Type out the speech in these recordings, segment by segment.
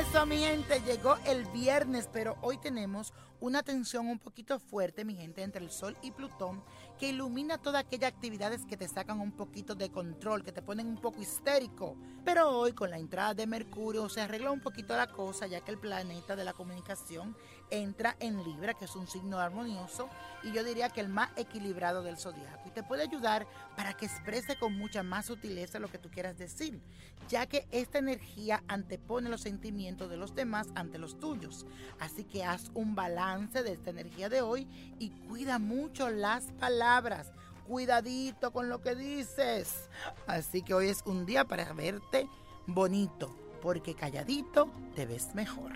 eso, mi gente, llegó el viernes, pero hoy tenemos una tensión un poquito fuerte, mi gente, entre el Sol y Plutón, que ilumina todas aquellas actividades que te sacan un poquito de control, que te ponen un poco histérico. Pero hoy, con la entrada de Mercurio, se arregla un poquito la cosa, ya que el planeta de la comunicación entra en Libra, que es un signo armonioso, y yo diría que el más equilibrado del zodiaco. Y te puede ayudar para que exprese con mucha más sutileza lo que tú quieras decir, ya que esta energía antepone los sentimientos de los demás ante los tuyos. Así que haz un balance de esta energía de hoy y cuida mucho las palabras. Cuidadito con lo que dices. Así que hoy es un día para verte bonito porque calladito te ves mejor.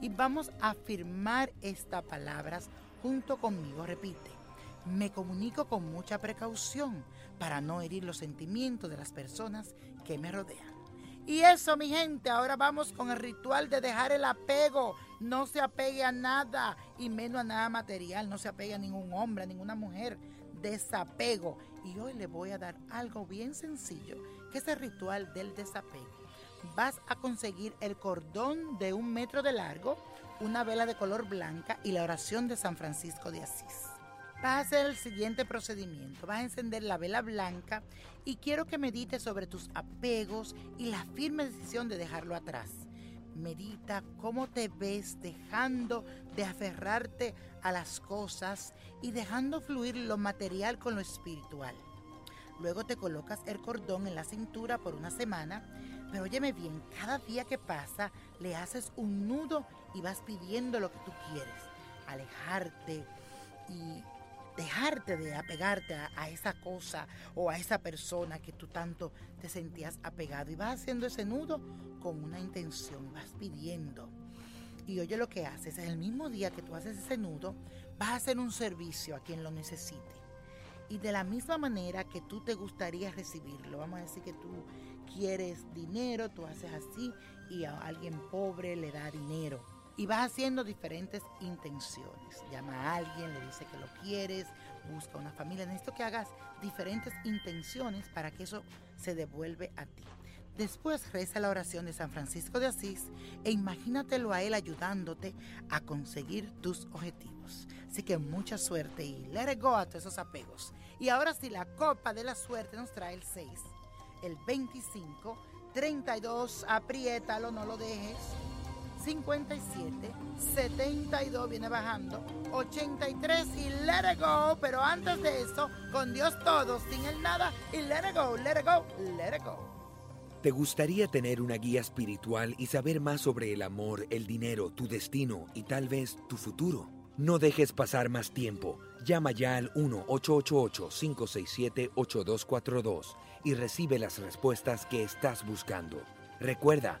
Y vamos a afirmar estas palabras junto conmigo. Repite, me comunico con mucha precaución para no herir los sentimientos de las personas que me rodean. Y eso, mi gente, ahora vamos con el ritual de dejar el apego. No se apegue a nada y menos a nada material. No se apegue a ningún hombre, a ninguna mujer. Desapego. Y hoy le voy a dar algo bien sencillo, que es el ritual del desapego. Vas a conseguir el cordón de un metro de largo, una vela de color blanca y la oración de San Francisco de Asís. Vas a hacer el siguiente procedimiento. Vas a encender la vela blanca y quiero que medites sobre tus apegos y la firme decisión de dejarlo atrás. Medita cómo te ves dejando de aferrarte a las cosas y dejando fluir lo material con lo espiritual. Luego te colocas el cordón en la cintura por una semana, pero óyeme bien, cada día que pasa le haces un nudo y vas pidiendo lo que tú quieres. Alejarte y dejarte de apegarte a, esa cosa o a esa persona que tú tanto te sentías apegado. Y vas haciendo ese nudo con una intención, vas pidiendo. Y oye lo que haces, es el mismo día que tú haces ese nudo, vas a hacer un servicio a quien lo necesite. Y de la misma manera que tú te gustaría recibirlo, vamos a decir que tú quieres dinero, tú haces así y a alguien pobre le da dinero y vas haciendo diferentes intenciones. Llama a alguien, le dice que lo quieres, busca una familia. Necesito que hagas diferentes intenciones para que eso se devuelve a ti. Después reza la oración de San Francisco de Asís e imagínatelo a él ayudándote a conseguir tus objetivos. Así que mucha suerte y let it a todos esos apegos. Y ahora sí, la copa de la suerte nos trae el 6, el 25, 32, apriétalo, no lo dejes. 57, 72 viene bajando, 83 y let it go, pero antes de eso, con Dios todo, sin el nada y let it go, let it go, let it go. ¿Te gustaría tener una guía espiritual y saber más sobre el amor, el dinero, tu destino y tal vez tu futuro? No dejes pasar más tiempo. Llama ya al 1-888-567-8242 y recibe las respuestas que estás buscando. Recuerda,